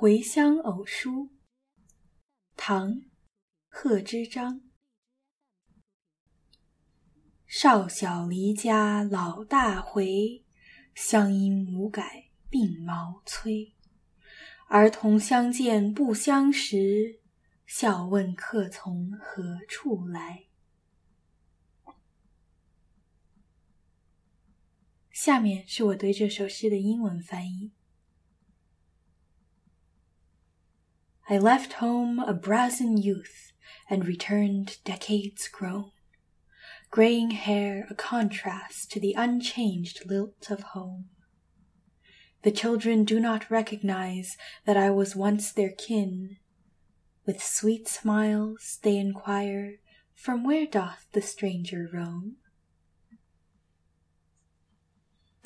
回乡偶书，唐·贺知章。少小离家老大回，乡音无改鬓毛衰。儿童相见不相识，笑问客从何处来。下面是我对这首诗的英文翻译。I left home a brazen youth and returned decades grown, graying hair a contrast to the unchanged lilt of home. The children do not recognize that I was once their kin. With sweet smiles they inquire, From where doth the stranger roam?